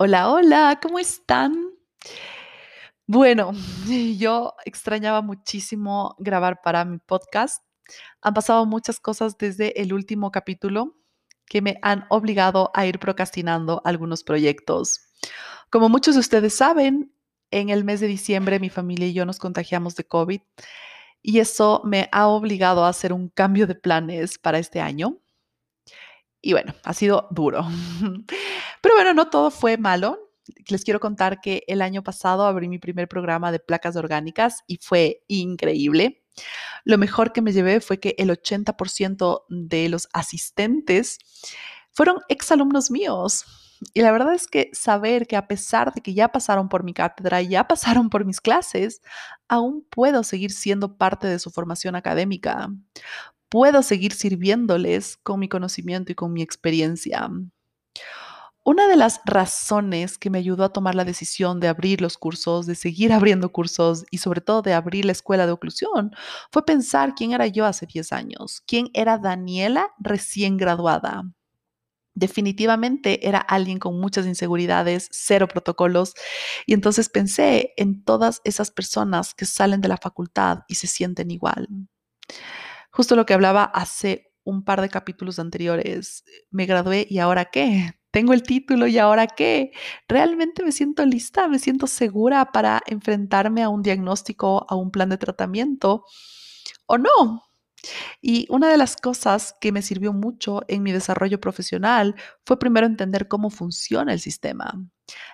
Hola, hola, ¿cómo están? Bueno, yo extrañaba muchísimo grabar para mi podcast. Han pasado muchas cosas desde el último capítulo que me han obligado a ir procrastinando algunos proyectos. Como muchos de ustedes saben, en el mes de diciembre mi familia y yo nos contagiamos de COVID y eso me ha obligado a hacer un cambio de planes para este año. Y bueno, ha sido duro. Pero bueno, no todo fue malo. Les quiero contar que el año pasado abrí mi primer programa de placas orgánicas y fue increíble. Lo mejor que me llevé fue que el 80% de los asistentes fueron exalumnos míos. Y la verdad es que saber que a pesar de que ya pasaron por mi cátedra, ya pasaron por mis clases, aún puedo seguir siendo parte de su formación académica puedo seguir sirviéndoles con mi conocimiento y con mi experiencia. Una de las razones que me ayudó a tomar la decisión de abrir los cursos, de seguir abriendo cursos y sobre todo de abrir la escuela de oclusión fue pensar quién era yo hace 10 años, quién era Daniela recién graduada. Definitivamente era alguien con muchas inseguridades, cero protocolos, y entonces pensé en todas esas personas que salen de la facultad y se sienten igual. Justo lo que hablaba hace un par de capítulos anteriores. Me gradué y ahora qué? Tengo el título y ahora qué? ¿Realmente me siento lista? ¿Me siento segura para enfrentarme a un diagnóstico, a un plan de tratamiento? ¿O no? Y una de las cosas que me sirvió mucho en mi desarrollo profesional fue primero entender cómo funciona el sistema.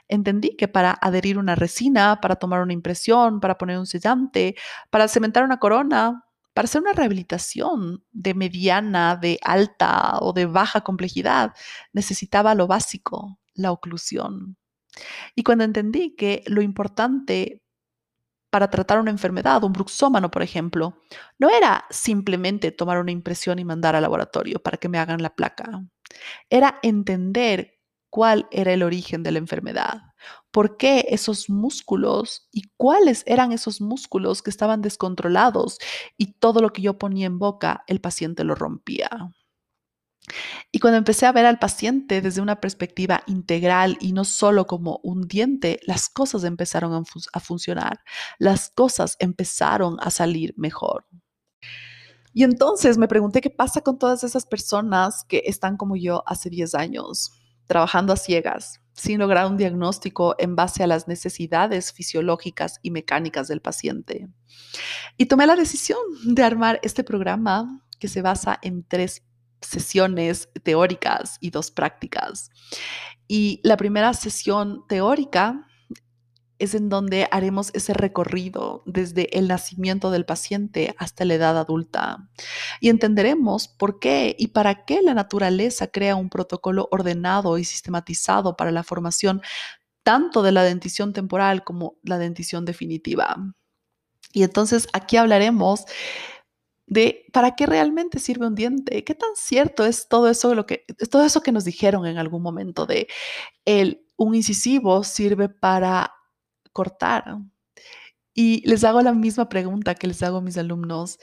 Entendí que para adherir una resina, para tomar una impresión, para poner un sellante, para cementar una corona, para hacer una rehabilitación de mediana, de alta o de baja complejidad, necesitaba lo básico, la oclusión. Y cuando entendí que lo importante para tratar una enfermedad, un bruxómano, por ejemplo, no era simplemente tomar una impresión y mandar al laboratorio para que me hagan la placa. Era entender cuál era el origen de la enfermedad, por qué esos músculos y cuáles eran esos músculos que estaban descontrolados y todo lo que yo ponía en boca, el paciente lo rompía. Y cuando empecé a ver al paciente desde una perspectiva integral y no solo como un diente, las cosas empezaron a, funcionar, las cosas empezaron a salir mejor. Y entonces me pregunté qué pasa con todas esas personas que están como yo hace 10 años, trabajando a ciegas, sin lograr un diagnóstico en base a las necesidades fisiológicas y mecánicas del paciente. Y tomé la decisión de armar este programa que se basa en tres sesiones teóricas y dos prácticas. Y la primera sesión teórica es en donde haremos ese recorrido desde el nacimiento del paciente hasta la edad adulta y entenderemos por qué y para qué la naturaleza crea un protocolo ordenado y sistematizado para la formación tanto de la dentición temporal como la dentición definitiva. Y entonces aquí hablaremos de para qué realmente sirve un diente, qué tan cierto es todo eso lo que todo eso que nos dijeron en algún momento de el un incisivo sirve para cortar. Y les hago la misma pregunta que les hago a mis alumnos.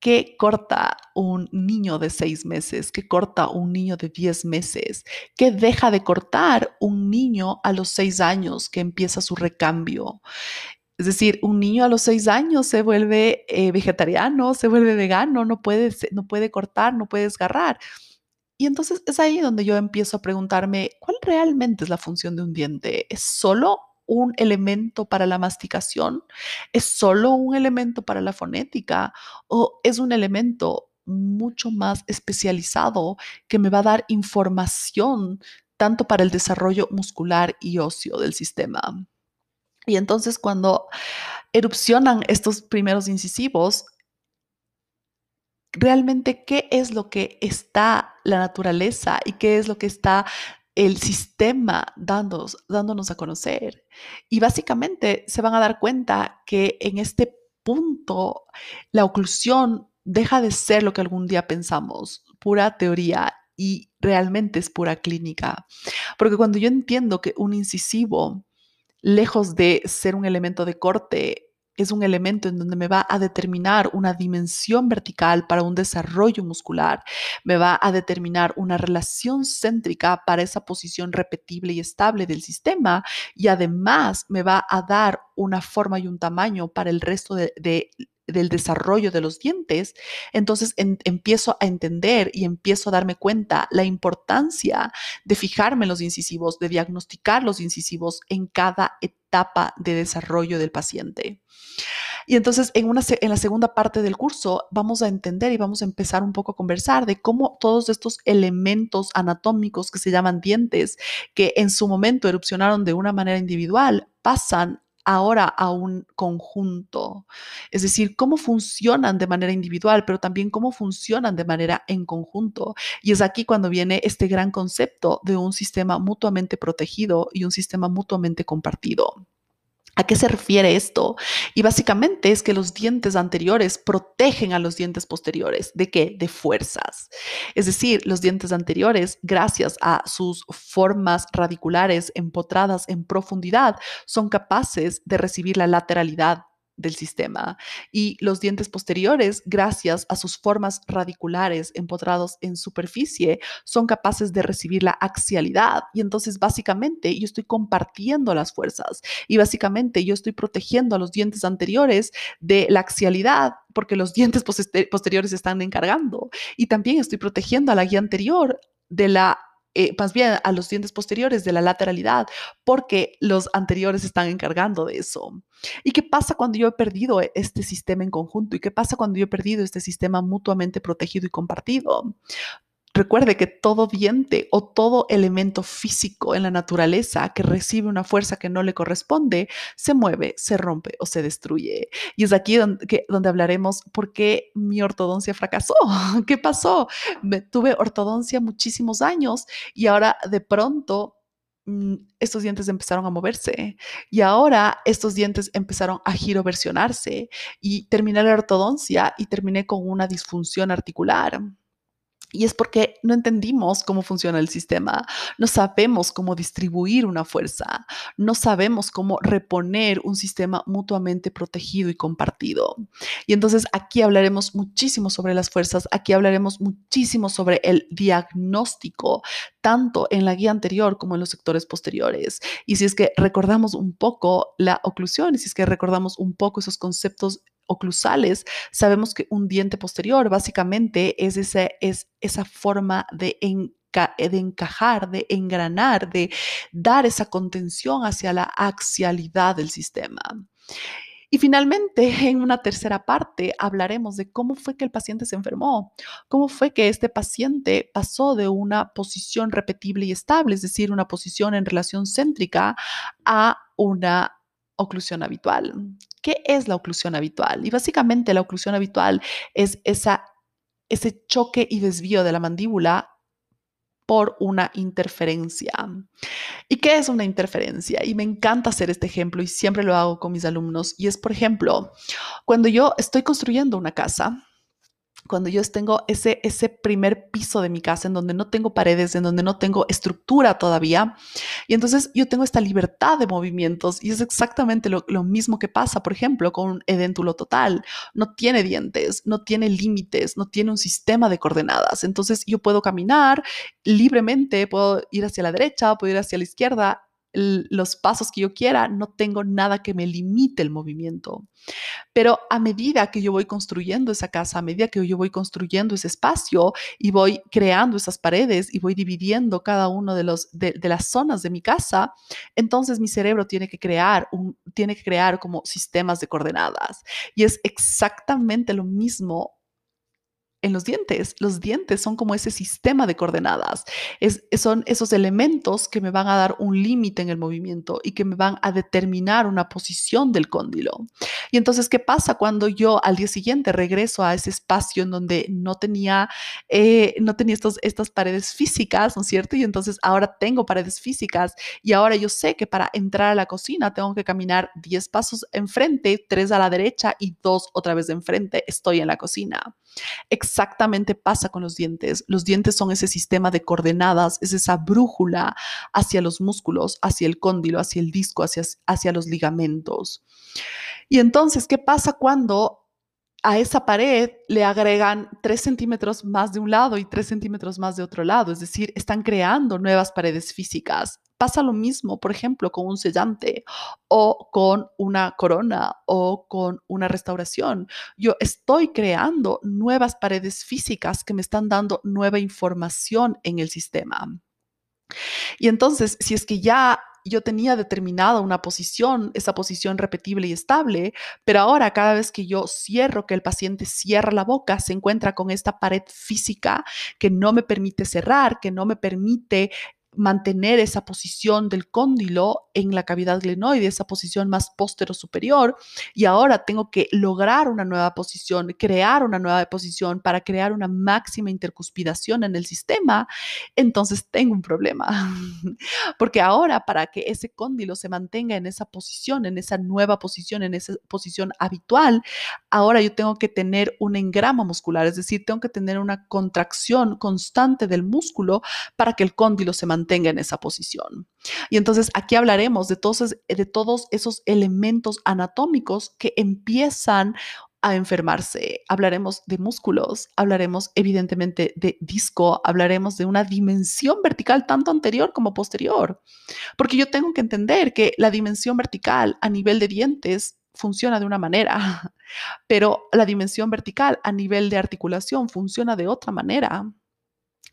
¿Qué corta un niño de seis meses? ¿Qué corta un niño de diez meses? ¿Qué deja de cortar un niño a los seis años que empieza su recambio? Es decir, un niño a los seis años se vuelve eh, vegetariano, se vuelve vegano, no puede, no puede cortar, no puede desgarrar. Y entonces es ahí donde yo empiezo a preguntarme, ¿cuál realmente es la función de un diente? ¿Es solo un elemento para la masticación? ¿Es solo un elemento para la fonética? ¿O es un elemento mucho más especializado que me va a dar información tanto para el desarrollo muscular y óseo del sistema? Y entonces cuando erupcionan estos primeros incisivos, realmente qué es lo que está la naturaleza y qué es lo que está el sistema dándonos, dándonos a conocer. Y básicamente se van a dar cuenta que en este punto la oclusión deja de ser lo que algún día pensamos, pura teoría y realmente es pura clínica. Porque cuando yo entiendo que un incisivo, lejos de ser un elemento de corte, es un elemento en donde me va a determinar una dimensión vertical para un desarrollo muscular, me va a determinar una relación céntrica para esa posición repetible y estable del sistema y además me va a dar una forma y un tamaño para el resto de, del desarrollo de los dientes, entonces empiezo a entender y empiezo a darme cuenta la importancia de fijarme en los incisivos, de diagnosticar los incisivos en cada etapa de desarrollo del paciente. Y entonces en, una, en la segunda parte del curso vamos a entender y vamos a empezar un poco a conversar de cómo todos estos elementos anatómicos que se llaman dientes, que en su momento erupcionaron de una manera individual, pasan ahora a un conjunto. Es decir, cómo funcionan de manera individual, pero también cómo funcionan de manera en conjunto. Y es aquí cuando viene este gran concepto de un sistema mutuamente protegido y un sistema mutuamente compartido. ¿A qué se refiere esto? Y básicamente es que los dientes anteriores protegen a los dientes posteriores. ¿De qué? De fuerzas. Es decir, los dientes anteriores, gracias a sus formas radiculares empotradas en profundidad, son capaces de recibir la lateralidad del sistema y los dientes posteriores, gracias a sus formas radiculares empotrados en superficie, son capaces de recibir la axialidad. Y entonces básicamente yo estoy compartiendo las fuerzas y básicamente yo estoy protegiendo a los dientes anteriores de la axialidad porque los dientes posteriores están encargando. Y también estoy protegiendo a la guía anterior de la eh, más bien a los dientes posteriores de la lateralidad, porque los anteriores están encargando de eso. ¿Y qué pasa cuando yo he perdido este sistema en conjunto? ¿Y qué pasa cuando yo he perdido este sistema mutuamente protegido y compartido? Recuerde que todo diente o todo elemento físico en la naturaleza que recibe una fuerza que no le corresponde, se mueve, se rompe o se destruye. Y es aquí donde, hablaremos por qué mi ortodoncia fracasó. ¿Qué pasó? Me, tuve ortodoncia muchísimos años y ahora de pronto mm, estos dientes empezaron a moverse y ahora estos dientes empezaron a giroversionarse y terminé la ortodoncia y terminé con una disfunción articular. Y es porque no entendimos cómo funciona el sistema, no sabemos cómo distribuir una fuerza, no sabemos cómo reponer un sistema mutuamente protegido y compartido. Y entonces aquí hablaremos muchísimo sobre las fuerzas, aquí hablaremos muchísimo sobre el diagnóstico, tanto en la guía anterior como en los sectores posteriores. Y si es que recordamos un poco la oclusión, y si es que recordamos un poco esos conceptos oclusales, sabemos que un diente posterior básicamente es, ese, es esa forma de, de encajar, de engranar, de dar esa contención hacia la axialidad del sistema. Y finalmente, en una tercera parte, hablaremos de cómo fue que el paciente se enfermó, cómo fue que este paciente pasó de una posición repetible y estable, es decir, una posición en relación céntrica, a una oclusión habitual. ¿Qué es la oclusión habitual? Y básicamente la oclusión habitual es esa, ese choque y desvío de la mandíbula por una interferencia. ¿Y qué es una interferencia? Y me encanta hacer este ejemplo y siempre lo hago con mis alumnos. Y es, por ejemplo, cuando yo estoy construyendo una casa, cuando yo tengo ese, ese primer piso de mi casa en donde no tengo paredes, en donde no tengo estructura todavía. Y entonces yo tengo esta libertad de movimientos y es exactamente lo, lo mismo que pasa, por ejemplo, con un edéntulo total. No tiene dientes, no tiene límites, no tiene un sistema de coordenadas. Entonces yo puedo caminar libremente, puedo ir hacia la derecha, puedo ir hacia la izquierda los pasos que yo quiera, no tengo nada que me limite el movimiento. Pero a medida que yo voy construyendo esa casa, a medida que yo voy construyendo ese espacio y voy creando esas paredes y voy dividiendo cada uno de, los, de, las zonas de mi casa, entonces mi cerebro tiene que crear un, tiene que crear como sistemas de coordenadas. Y es exactamente lo mismo en los dientes. Los dientes son como ese sistema de coordenadas. Es, son esos elementos que me van a dar un límite en el movimiento y que me van a determinar una posición del cóndilo. Y entonces, ¿qué pasa cuando yo al día siguiente regreso a ese espacio en donde no tenía, eh, no tenía estos, estas paredes físicas, ¿no es cierto? Y entonces ahora tengo paredes físicas y ahora yo sé que para entrar a la cocina tengo que caminar 10 pasos enfrente, 3 a la derecha y 2 otra vez enfrente. Estoy en la cocina exactamente pasa con los dientes. Los dientes son ese sistema de coordenadas, es esa brújula hacia los músculos, hacia el cóndilo, hacia el disco, hacia, hacia los ligamentos. Y entonces, ¿qué pasa cuando a esa pared le agregan tres centímetros más de un lado y tres centímetros más de otro lado, es decir, están creando nuevas paredes físicas. Pasa lo mismo, por ejemplo, con un sellante o con una corona o con una restauración. Yo estoy creando nuevas paredes físicas que me están dando nueva información en el sistema. Y entonces, si es que ya yo tenía determinada una posición, esa posición repetible y estable, pero ahora cada vez que yo cierro, que el paciente cierra la boca, se encuentra con esta pared física que no me permite cerrar, que no me permite mantener esa posición del cóndilo en la cavidad glenoide, esa posición más póstero superior, y ahora tengo que lograr una nueva posición, crear una nueva posición para crear una máxima intercuspidación en el sistema, entonces tengo un problema. Porque ahora para que ese cóndilo se mantenga en esa posición, en esa nueva posición, en esa posición habitual, ahora yo tengo que tener un engrama muscular, es decir, tengo que tener una contracción constante del músculo para que el cóndilo se mantenga tenga en esa posición. Y entonces aquí hablaremos de todos, de todos esos elementos anatómicos que empiezan a enfermarse. Hablaremos de músculos, hablaremos evidentemente de disco, hablaremos de una dimensión vertical tanto anterior como posterior. Porque yo tengo que entender que la dimensión vertical a nivel de dientes funciona de una manera, pero la dimensión vertical a nivel de articulación funciona de otra manera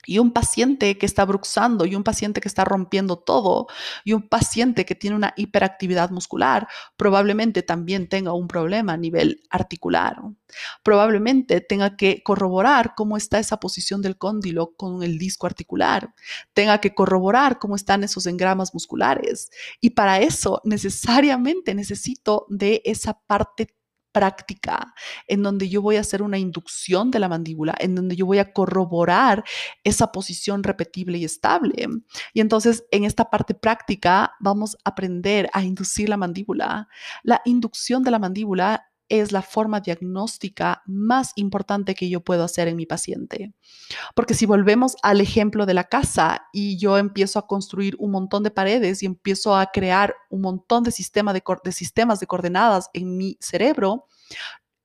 y un paciente que está bruxando y un paciente que está rompiendo todo y un paciente que tiene una hiperactividad muscular probablemente también tenga un problema a nivel articular. Probablemente tenga que corroborar cómo está esa posición del cóndilo con el disco articular, tenga que corroborar cómo están esos engramas musculares y para eso necesariamente necesito de esa parte práctica en donde yo voy a hacer una inducción de la mandíbula, en donde yo voy a corroborar esa posición repetible y estable. Y entonces en esta parte práctica vamos a aprender a inducir la mandíbula. La inducción de la mandíbula es la forma diagnóstica más importante que yo puedo hacer en mi paciente. Porque si volvemos al ejemplo de la casa y yo empiezo a construir un montón de paredes y empiezo a crear un montón de, de sistemas de coordenadas en mi cerebro,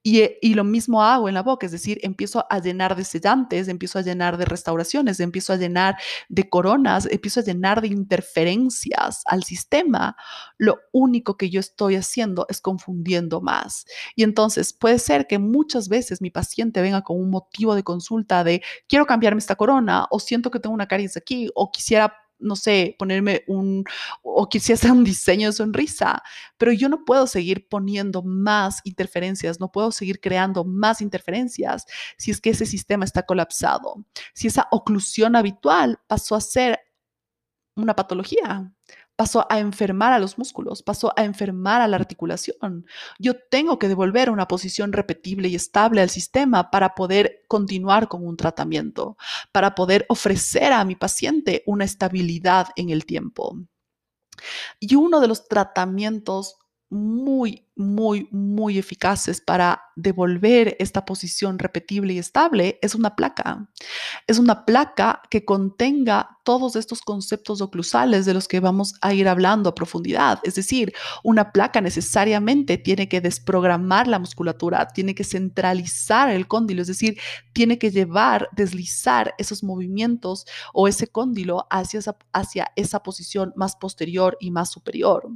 eh, y, lo mismo hago en la boca, es decir, empiezo a llenar de sellantes, empiezo a llenar de restauraciones, empiezo a llenar de coronas, empiezo a llenar de interferencias al sistema. Lo único que yo estoy haciendo es confundiendo más. Y entonces puede ser que muchas veces mi paciente venga con un motivo de consulta de quiero cambiarme esta corona o siento que tengo una caries aquí o quisiera no sé, ponerme un, o quisiera un diseño de sonrisa, pero yo no puedo seguir poniendo más interferencias, no puedo seguir creando más interferencias si es que ese sistema está colapsado, si esa oclusión habitual pasó a ser una patología pasó a enfermar a los músculos, pasó a enfermar a la articulación. Yo tengo que devolver una posición repetible y estable al sistema para poder continuar con un tratamiento, para poder ofrecer a mi paciente una estabilidad en el tiempo. Y uno de los tratamientos muy, muy, muy eficaces para devolver esta posición repetible y estable es una placa. Es una placa que contenga todos estos conceptos oclusales de los que vamos a ir hablando a profundidad. Es decir, una placa necesariamente tiene que desprogramar la musculatura, tiene que centralizar el cóndilo, es decir, tiene que llevar, deslizar esos movimientos o ese cóndilo hacia esa, hacia esa posición más posterior y más superior.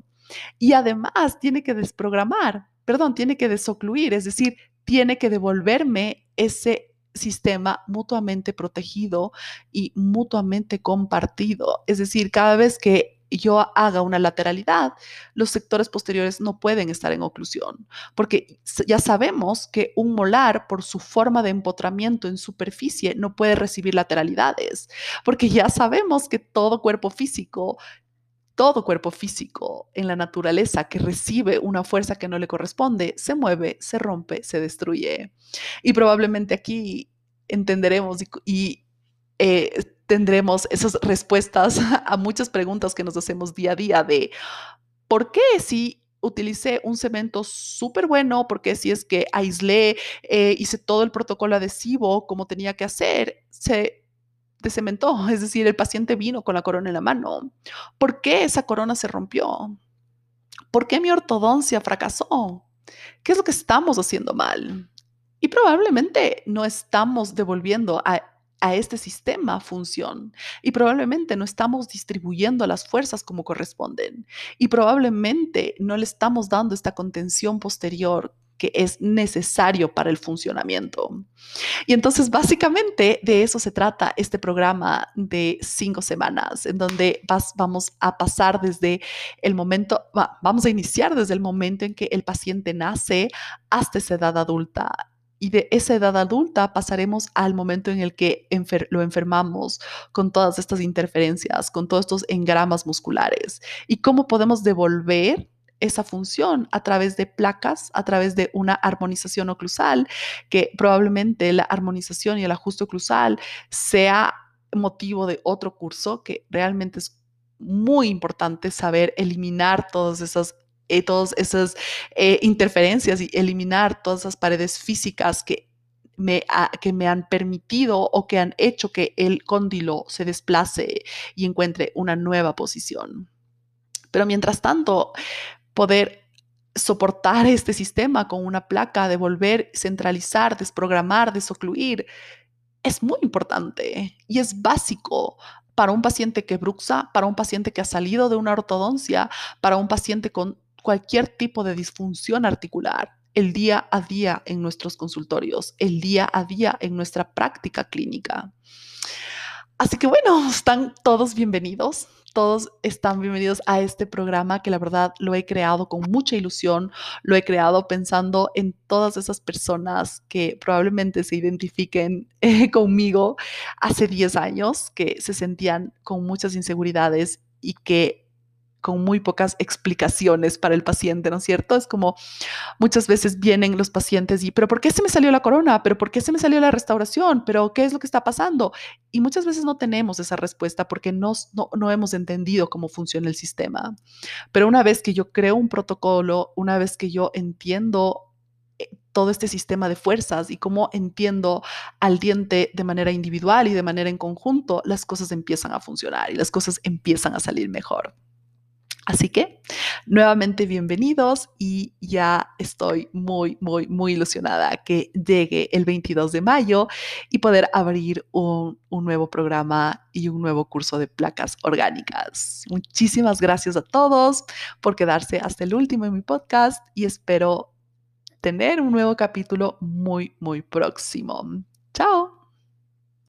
Y además tiene que desprogramar, perdón, tiene que desocluir, es decir, tiene que devolverme ese sistema mutuamente protegido y mutuamente compartido. Es decir, cada vez que yo haga una lateralidad, los sectores posteriores no pueden estar en oclusión, porque ya sabemos que un molar, por su forma de empotramiento en superficie, no puede recibir lateralidades, porque ya sabemos que todo cuerpo físico todo cuerpo físico en la naturaleza que recibe una fuerza que no le corresponde, se mueve, se rompe, se destruye. Y probablemente aquí entenderemos y, eh, tendremos esas respuestas a muchas preguntas que nos hacemos día a día de ¿por qué si utilicé un cemento súper bueno porque si es que aislé, eh, hice todo el protocolo adhesivo como tenía que hacer, se cementó, es decir, el paciente vino con la corona en la mano. ¿Por qué esa corona se rompió? ¿Por qué mi ortodoncia fracasó? ¿Qué es lo que estamos haciendo mal? Y probablemente no estamos devolviendo a a este sistema función y probablemente no estamos distribuyendo las fuerzas como corresponden y probablemente no le estamos dando esta contención posterior que es necesario para el funcionamiento. Y entonces básicamente de eso se trata este programa de cinco semanas, en donde vamos a pasar desde el momento, vamos a iniciar desde el momento en que el paciente nace hasta esa edad adulta y de esa edad adulta pasaremos al momento en el que lo enfermamos con todas estas interferencias, con todos estos engramas musculares. Y cómo podemos devolver esa función a través de placas, a través de una armonización oclusal, que probablemente la armonización y el ajuste oclusal sea motivo de otro curso que realmente es muy importante saber eliminar todas esas eh, todas esas eh, interferencias y eliminar todas esas paredes físicas que me, que me han permitido o que han hecho que el cóndilo se desplace y encuentre una nueva posición. Pero mientras tanto, poder soportar este sistema con una placa, devolver, centralizar, desprogramar, desocluir, es muy importante y es básico para un paciente que bruxa, para un paciente que ha salido de una ortodoncia, para un paciente con cualquier tipo de disfunción articular el día a día en nuestros consultorios, el día a día en nuestra práctica clínica. Así que bueno, están todos bienvenidos. Todos están bienvenidos a este programa que la verdad lo he creado con mucha ilusión, lo he creado pensando en todas esas personas que probablemente se identifiquen eh, conmigo. Hace 10 años, que se sentían con muchas inseguridades y que con muy pocas explicaciones para el paciente, ¿no es cierto? Es como muchas veces vienen los pacientes y, pero ¿por qué se me salió la corona? ¿Pero por qué se me salió la restauración? ¿Pero qué es lo que está pasando? Y muchas veces no tenemos esa respuesta porque no, no, hemos entendido cómo funciona el sistema. Pero una vez que yo creo un protocolo, una vez que yo entiendo eh, todo este sistema de fuerzas y cómo entiendo al diente de manera individual y de manera en conjunto, las cosas empiezan a funcionar y las cosas empiezan a salir mejor. Así que nuevamente bienvenidos y ya estoy muy, muy, muy ilusionada que llegue el 22 de mayo y poder abrir un, un, nuevo programa y un nuevo curso de placas orgánicas. Muchísimas gracias a todos por quedarse hasta el último en mi podcast y espero tener un nuevo capítulo muy, muy próximo. Chao.